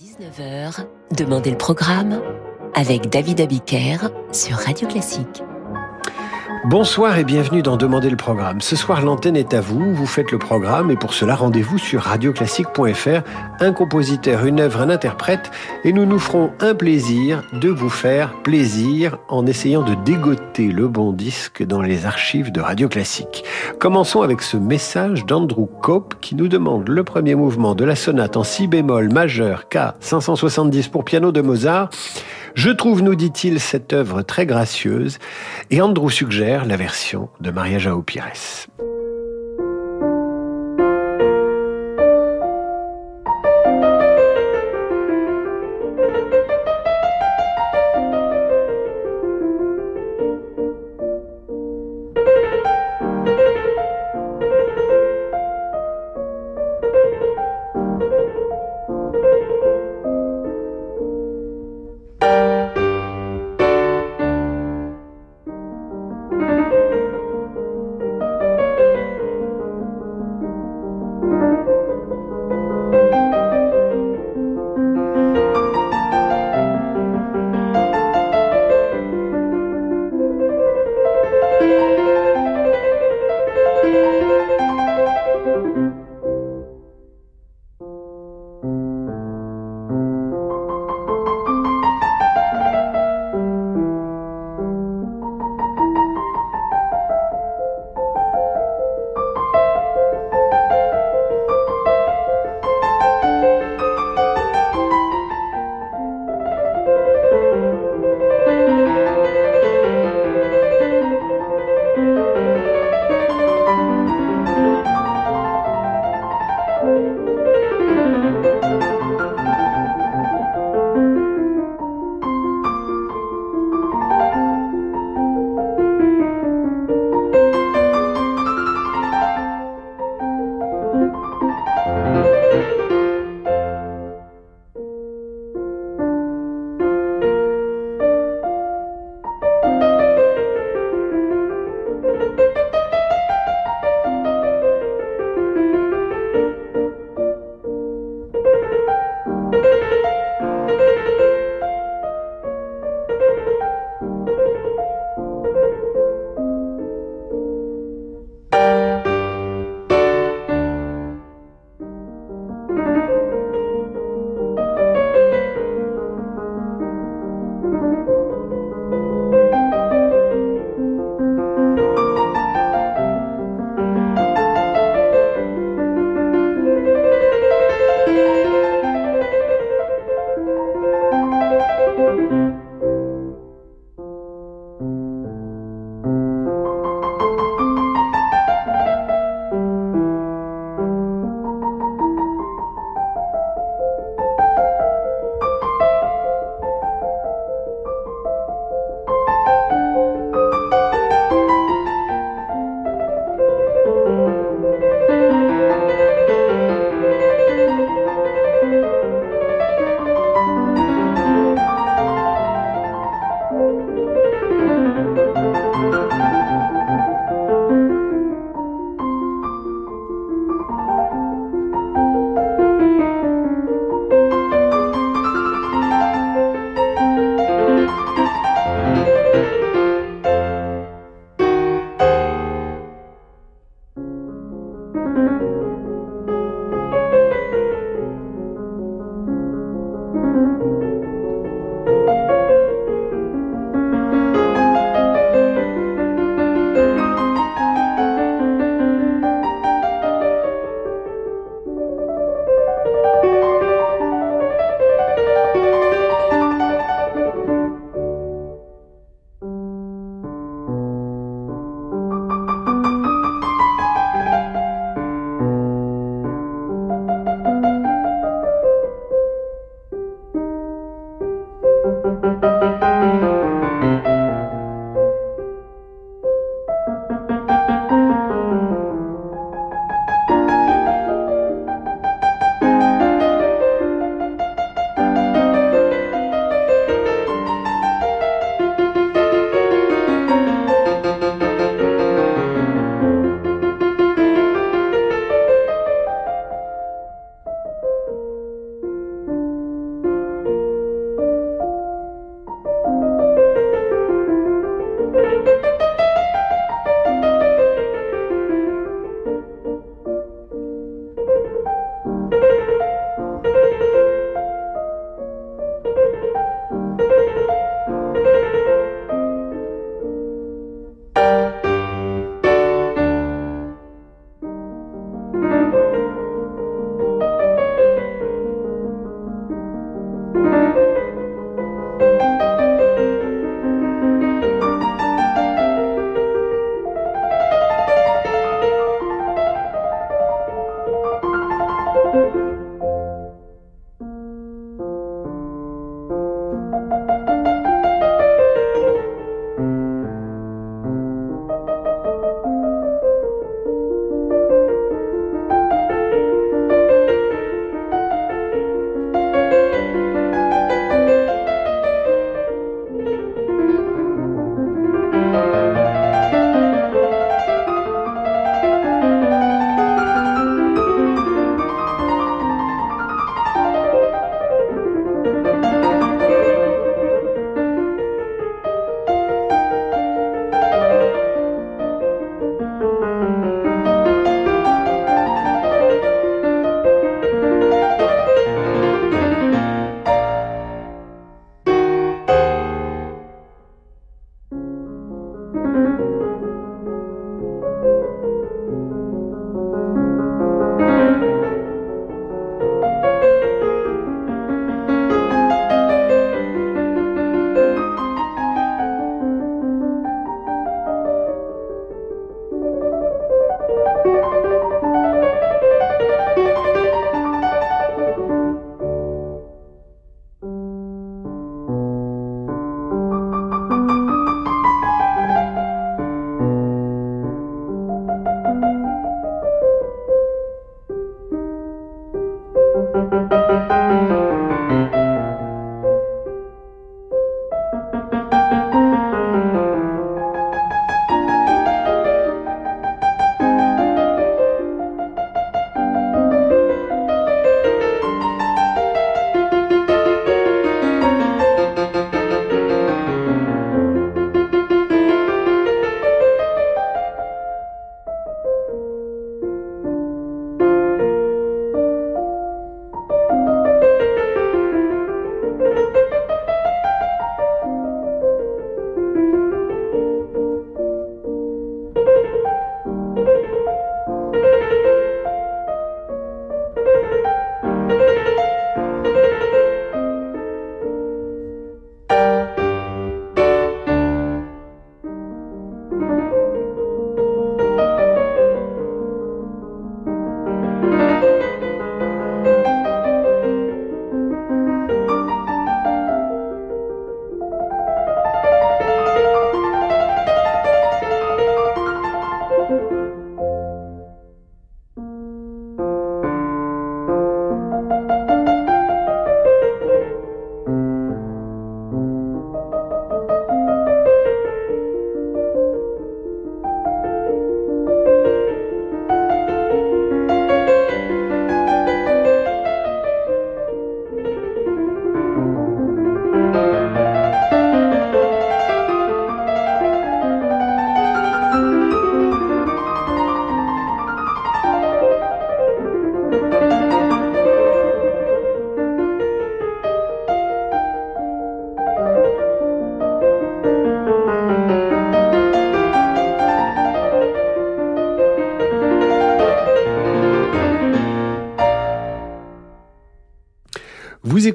19h, Demandez le programme avec David Abiker sur Radio Classique. Bonsoir et bienvenue dans Demandez le programme. Ce soir, l'antenne est à vous, vous faites le programme et pour cela, rendez-vous sur radioclassique.fr. Un compositeur, une œuvre, un interprète et nous nous ferons un plaisir de vous faire plaisir en essayant de dégoter le bon disque dans les archives de Radio Classique. Commençons avec ce message d'Andrew Cope qui nous demande le premier mouvement de la sonate en si bémol majeur K 570 pour piano de Mozart. Je trouve, nous dit-il, cette œuvre très gracieuse et Andrew suggère la version de Maria Jao Pires.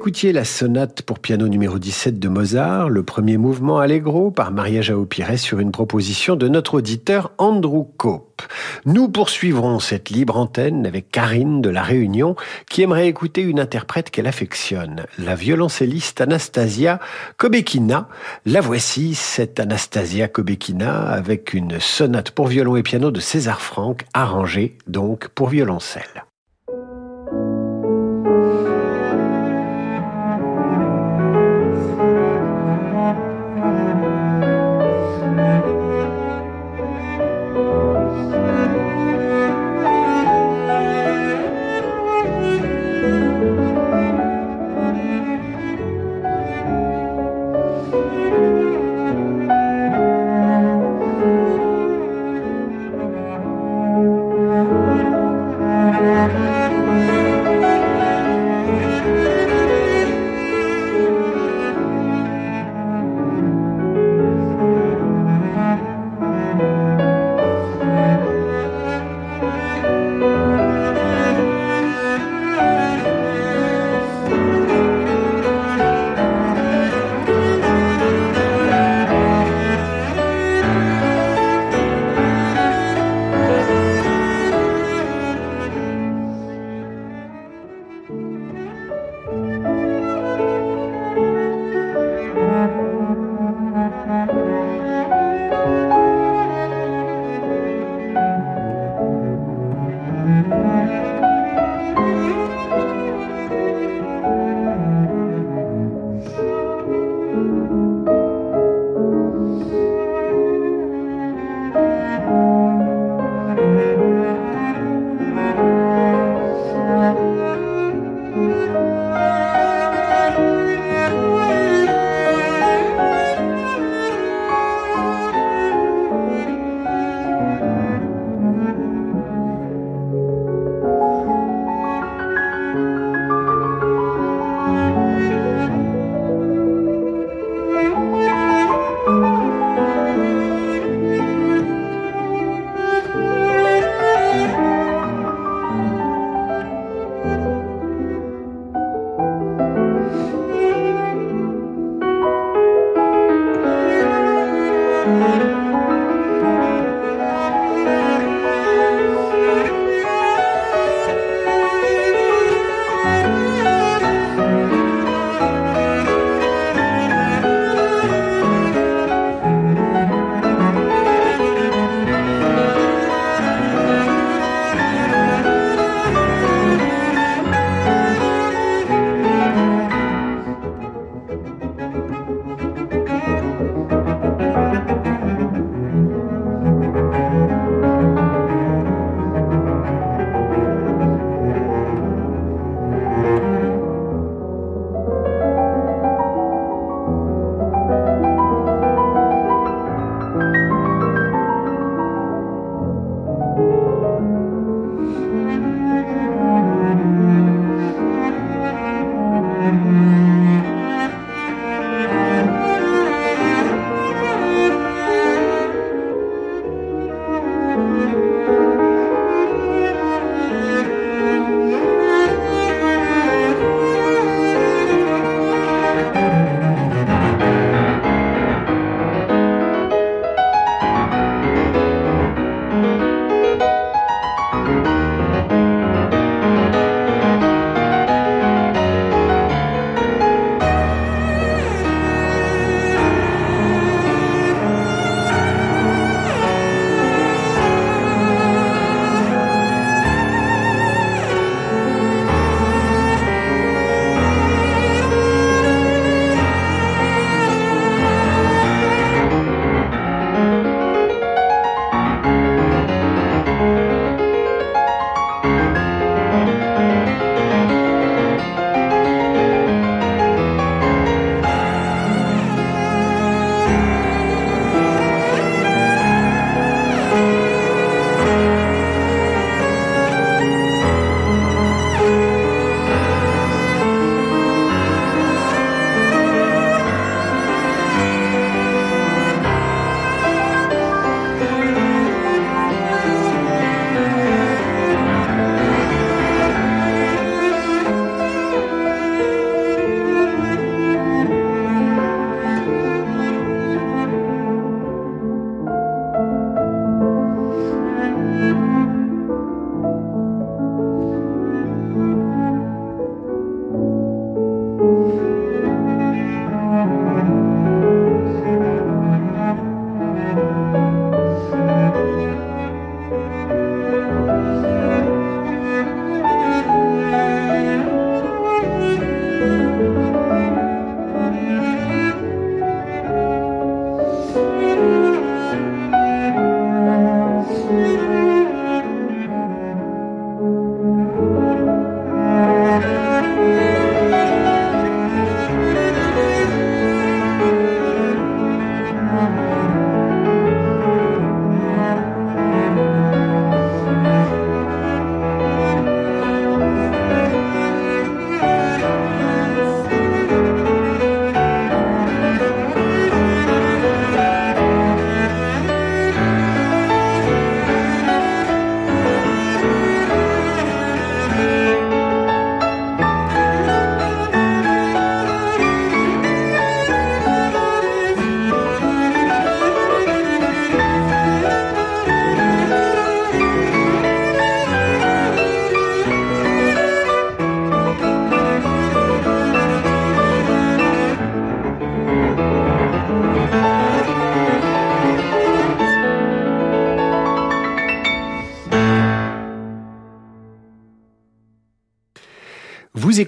Écoutiez la sonate pour piano numéro 17 de Mozart, le premier mouvement Allegro par Maria Jao Pires sur une proposition de notre auditeur Andrew Cope. Nous poursuivrons cette libre antenne avec Karine de La Réunion qui aimerait écouter une interprète qu'elle affectionne, la violoncelliste Anastasia Kobekina. La voici, cette Anastasia Kobekina avec une sonate pour violon et piano de César Franck arrangée donc pour violoncelle.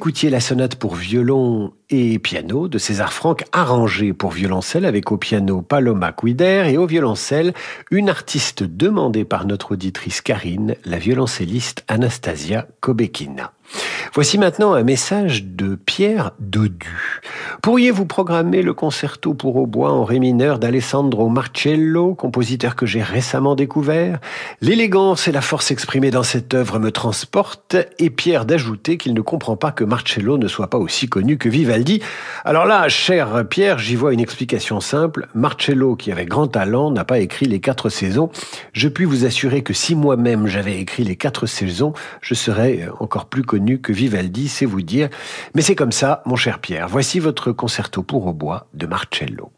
Écoutiez la sonate pour violon et piano de César Franck, arrangée pour violoncelle avec au piano Paloma Quider et au violoncelle une artiste demandée par notre auditrice Karine, la violoncelliste Anastasia Kobekina. Voici maintenant un message de Pierre Dodu. Pourriez-vous programmer le concerto pour hautbois en ré mineur d'Alessandro Marcello, compositeur que j'ai récemment découvert? L'élégance et la force exprimée dans cette œuvre me transportent, et Pierre d'ajouter qu'il ne comprend pas que Marcello ne soit pas aussi connu que Vivaldi. Alors là, cher Pierre, j'y vois une explication simple. Marcello, qui avait grand talent, n'a pas écrit les quatre saisons. Je puis vous assurer que si moi-même j'avais écrit les quatre saisons, je serais encore plus connu que Vivaldi, c'est vous dire. Mais c'est comme ça, mon cher Pierre. Voici votre concerto pour hautbois de Marcello.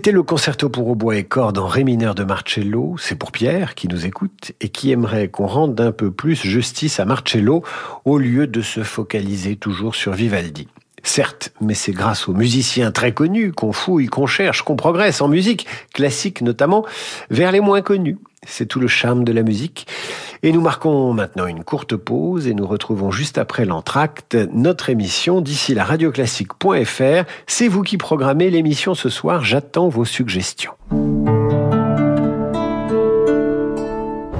C'était le concerto pour hautbois et cordes en ré mineur de Marcello. C'est pour Pierre qui nous écoute et qui aimerait qu'on rende un peu plus justice à Marcello au lieu de se focaliser toujours sur Vivaldi. Certes, mais c'est grâce aux musiciens très connus qu'on fouille, qu'on cherche, qu'on progresse en musique, classique notamment, vers les moins connus. C'est tout le charme de la musique. Et nous marquons maintenant une courte pause et nous retrouvons juste après l'entracte notre émission d'ici la radioclassique.fr. C'est vous qui programmez l'émission ce soir. J'attends vos suggestions.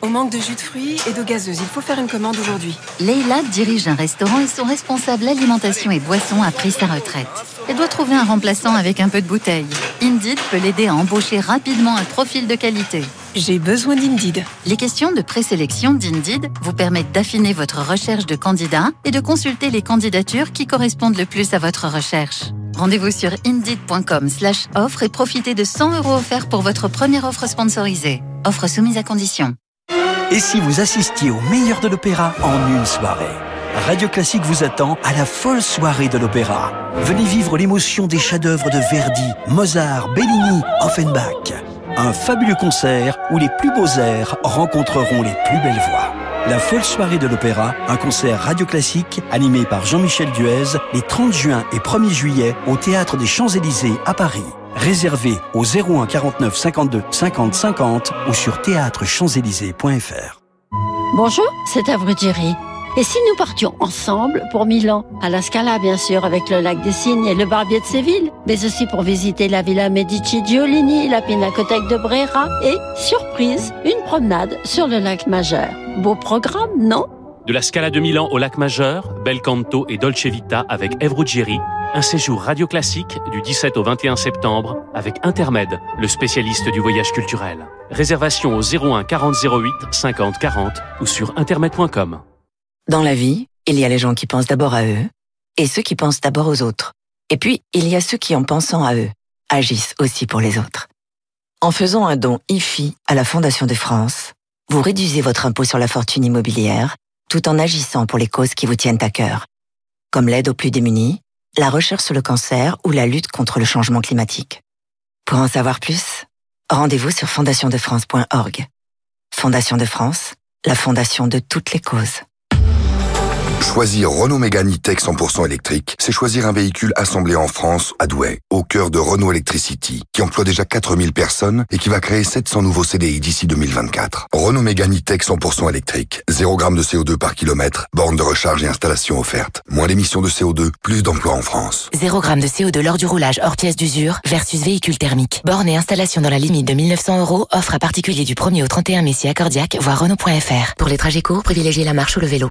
Au manque de jus de fruits et d'eau gazeuse, il faut faire une commande aujourd'hui. Leila dirige un restaurant et son responsable alimentation et boissons a pris sa retraite. Elle doit trouver un remplaçant avec un peu de bouteille. Indeed peut l'aider à embaucher rapidement un profil de qualité. J'ai besoin d'Indeed. Les questions de présélection d'Indeed vous permettent d'affiner votre recherche de candidats et de consulter les candidatures qui correspondent le plus à votre recherche. Rendez-vous sur indeed.com/offre et profitez de 100 euros offerts pour votre première offre sponsorisée. Offre soumise à condition. Et si vous assistiez au meilleur de l'opéra en une soirée Radio Classique vous attend à la folle soirée de l'opéra. Venez vivre l'émotion des chefs-d'œuvre de Verdi, Mozart, Bellini, Offenbach. Un fabuleux concert où les plus beaux airs rencontreront les plus belles voix. La folle soirée de l'opéra, un concert radio classique animé par Jean-Michel Duez les 30 juin et 1er juillet au Théâtre des Champs-Élysées à Paris. Réservé au 01 49 52 50 50 ou sur théâtrechamps-élysées.fr. Bonjour, c'est Avrudiri. Et si nous partions ensemble pour Milan, à la Scala bien sûr, avec le lac des Cygnes et le Barbier de Séville, mais aussi pour visiter la Villa Medici Giolini, la Pinacothèque de Brera et, surprise, une promenade sur le lac Majeur. Beau programme, non? De la Scala de Milan au lac Majeur, Bel Canto et Dolce Vita avec Ève Ruggieri, un séjour radio classique du 17 au 21 septembre avec Intermed, le spécialiste du voyage culturel. Réservation au 01 40 08 50 40 ou sur intermed.com. Dans la vie, il y a les gens qui pensent d'abord à eux et ceux qui pensent d'abord aux autres. Et puis, il y a ceux qui, en pensant à eux, agissent aussi pour les autres. En faisant un don IFI à la Fondation de France, vous réduisez votre impôt sur la fortune immobilière tout en agissant pour les causes qui vous tiennent à cœur, comme l'aide aux plus démunis, la recherche sur le cancer ou la lutte contre le changement climatique. Pour en savoir plus, rendez-vous sur fondationdefrance.org. Fondation de France, la fondation de toutes les causes. Choisir Renault Mégane E-Tech 100% électrique, c'est choisir un véhicule assemblé en France, à Douai, au cœur de Renault Electricity, qui emploie déjà 4000 personnes et qui va créer 700 nouveaux CDI d'ici 2024. Renault Mégane E-Tech 100% électrique, 0 g de CO2 par kilomètre, borne de recharge et installation offerte. Moins d'émissions de CO2, plus d'emplois en France. 0 g de CO2 lors du roulage hors pièce d'usure versus véhicule thermique. Borne et installation dans la limite de 1900 euros, offre à particulier du 1er au 31 mai si accordiaque, voire Renault.fr. Pour les trajets courts, privilégiez la marche ou le vélo.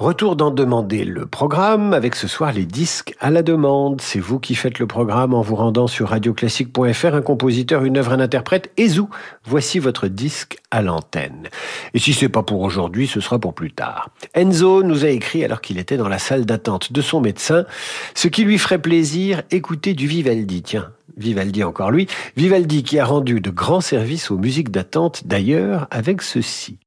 Retour d'en demander le programme avec ce soir les disques à la demande. C'est vous qui faites le programme en vous rendant sur radioclassique.fr, un compositeur, une œuvre, un interprète. Et zou, voici votre disque à l'antenne. Et si c'est pas pour aujourd'hui, ce sera pour plus tard. Enzo nous a écrit alors qu'il était dans la salle d'attente de son médecin, ce qui lui ferait plaisir, écouter du Vivaldi. Tiens, Vivaldi encore lui. Vivaldi qui a rendu de grands services aux musiques d'attente d'ailleurs avec ceci.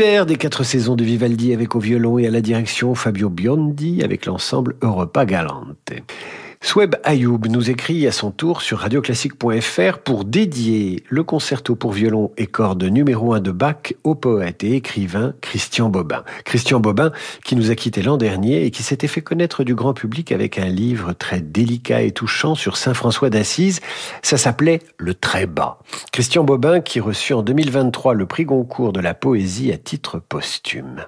Des quatre saisons de Vivaldi avec au violon et à la direction Fabio Biondi avec l'ensemble Europa Galante. Sweb Ayoub nous écrit à son tour sur radioclassique.fr pour dédier le concerto pour violon et cordes numéro 1 de Bach au poète et écrivain Christian Bobin. Christian Bobin qui nous a quitté l'an dernier et qui s'était fait connaître du grand public avec un livre très délicat et touchant sur Saint François d'Assise. Ça s'appelait Le Très Bas. Christian Bobin qui reçut en 2023 le prix Goncourt de la poésie à titre posthume.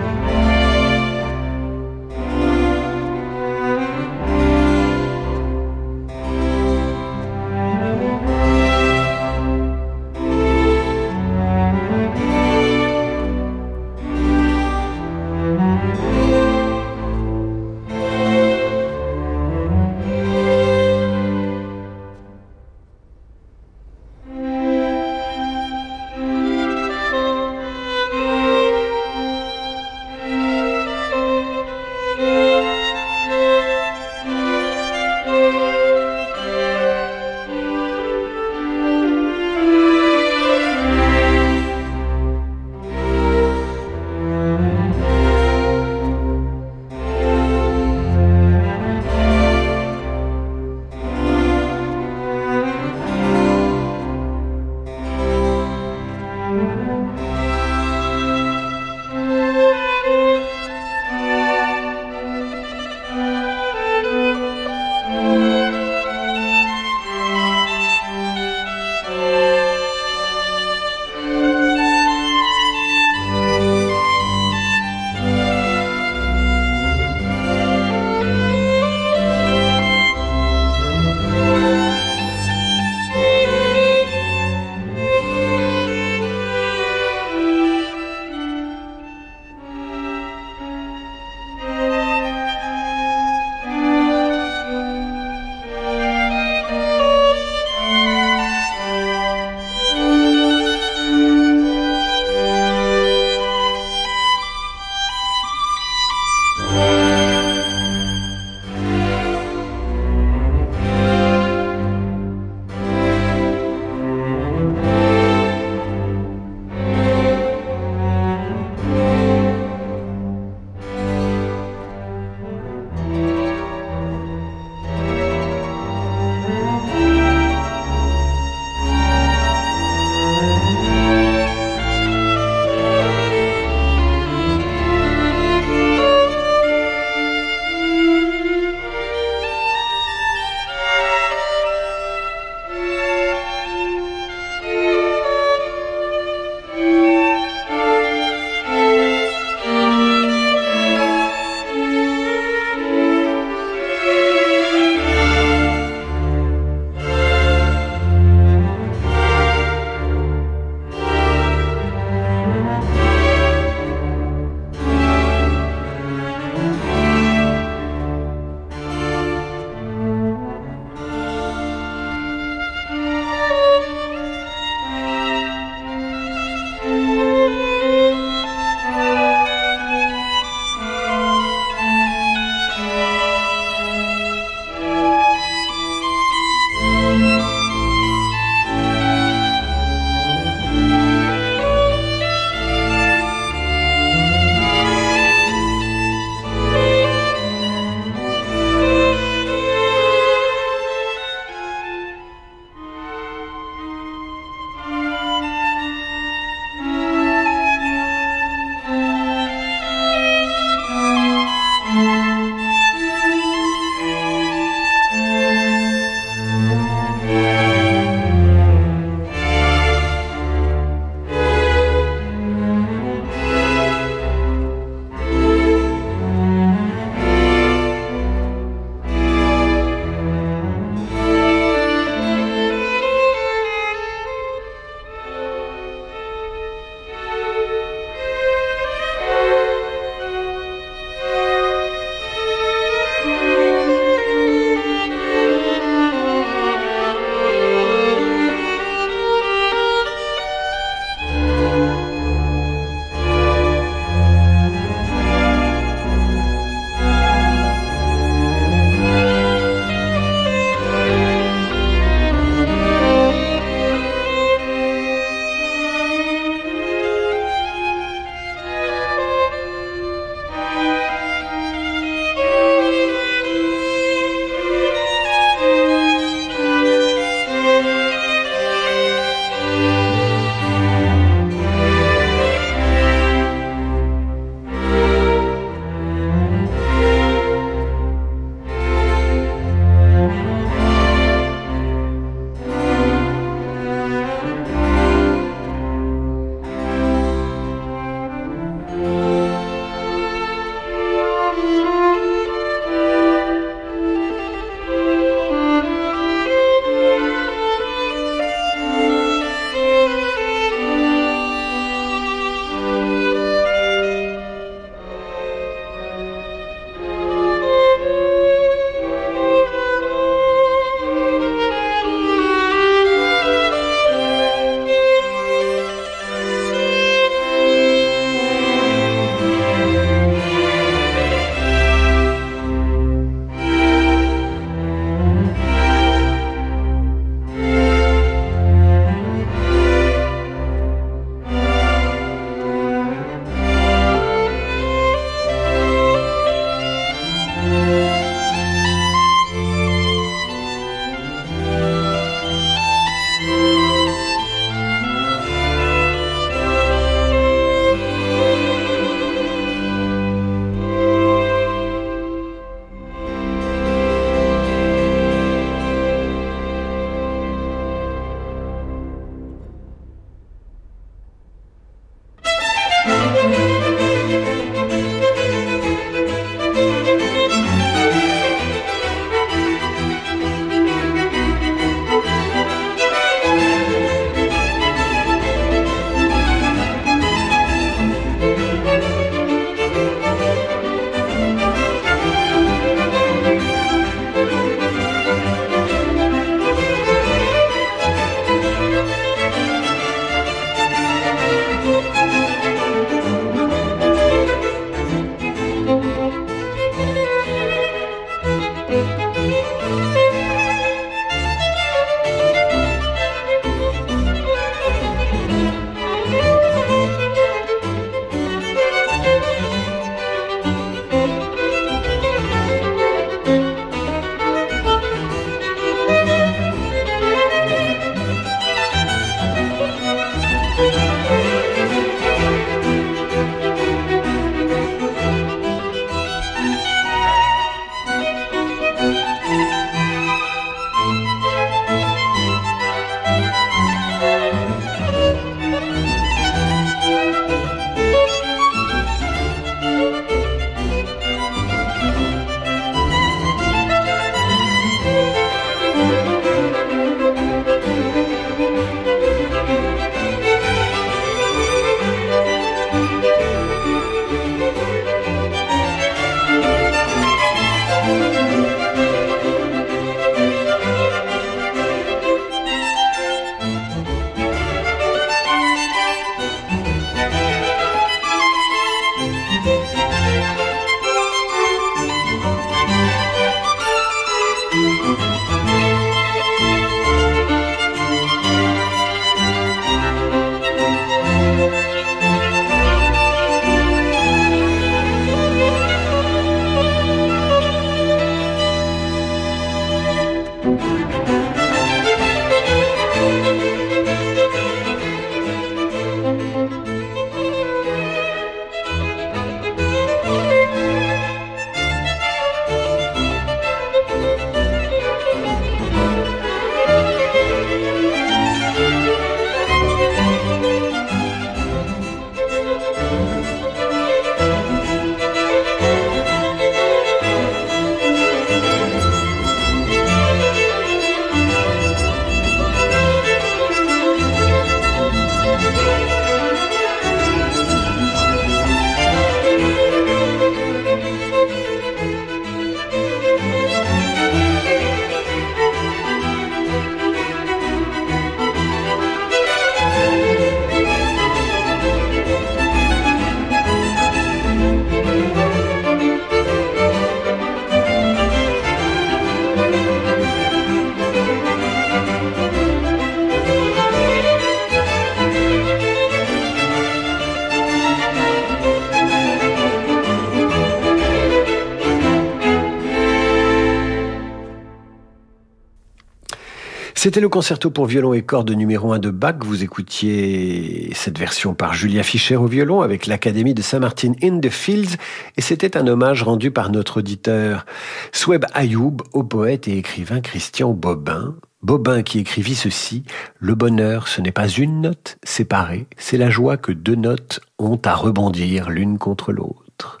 C'était le concerto pour violon et cordes numéro 1 de Bach. Vous écoutiez cette version par Julia Fischer au violon avec l'Académie de Saint-Martin in the Fields et c'était un hommage rendu par notre auditeur Sweb Ayoub au poète et écrivain Christian Bobin. Bobin qui écrivit ceci Le bonheur, ce n'est pas une note séparée, c'est la joie que deux notes ont à rebondir l'une contre l'autre.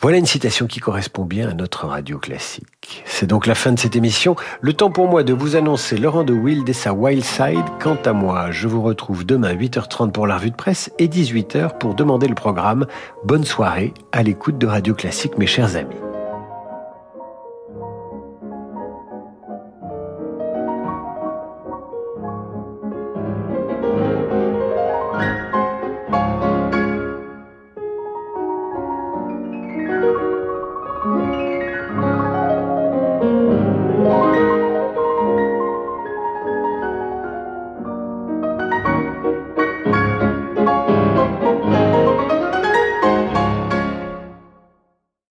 Voilà une citation qui correspond bien à notre radio classique. C'est donc la fin de cette émission. Le temps pour moi de vous annoncer Laurent de Wild et sa Wild Side. Quant à moi, je vous retrouve demain 8h30 pour la revue de presse et 18h pour demander le programme. Bonne soirée à l'écoute de Radio Classique, mes chers amis.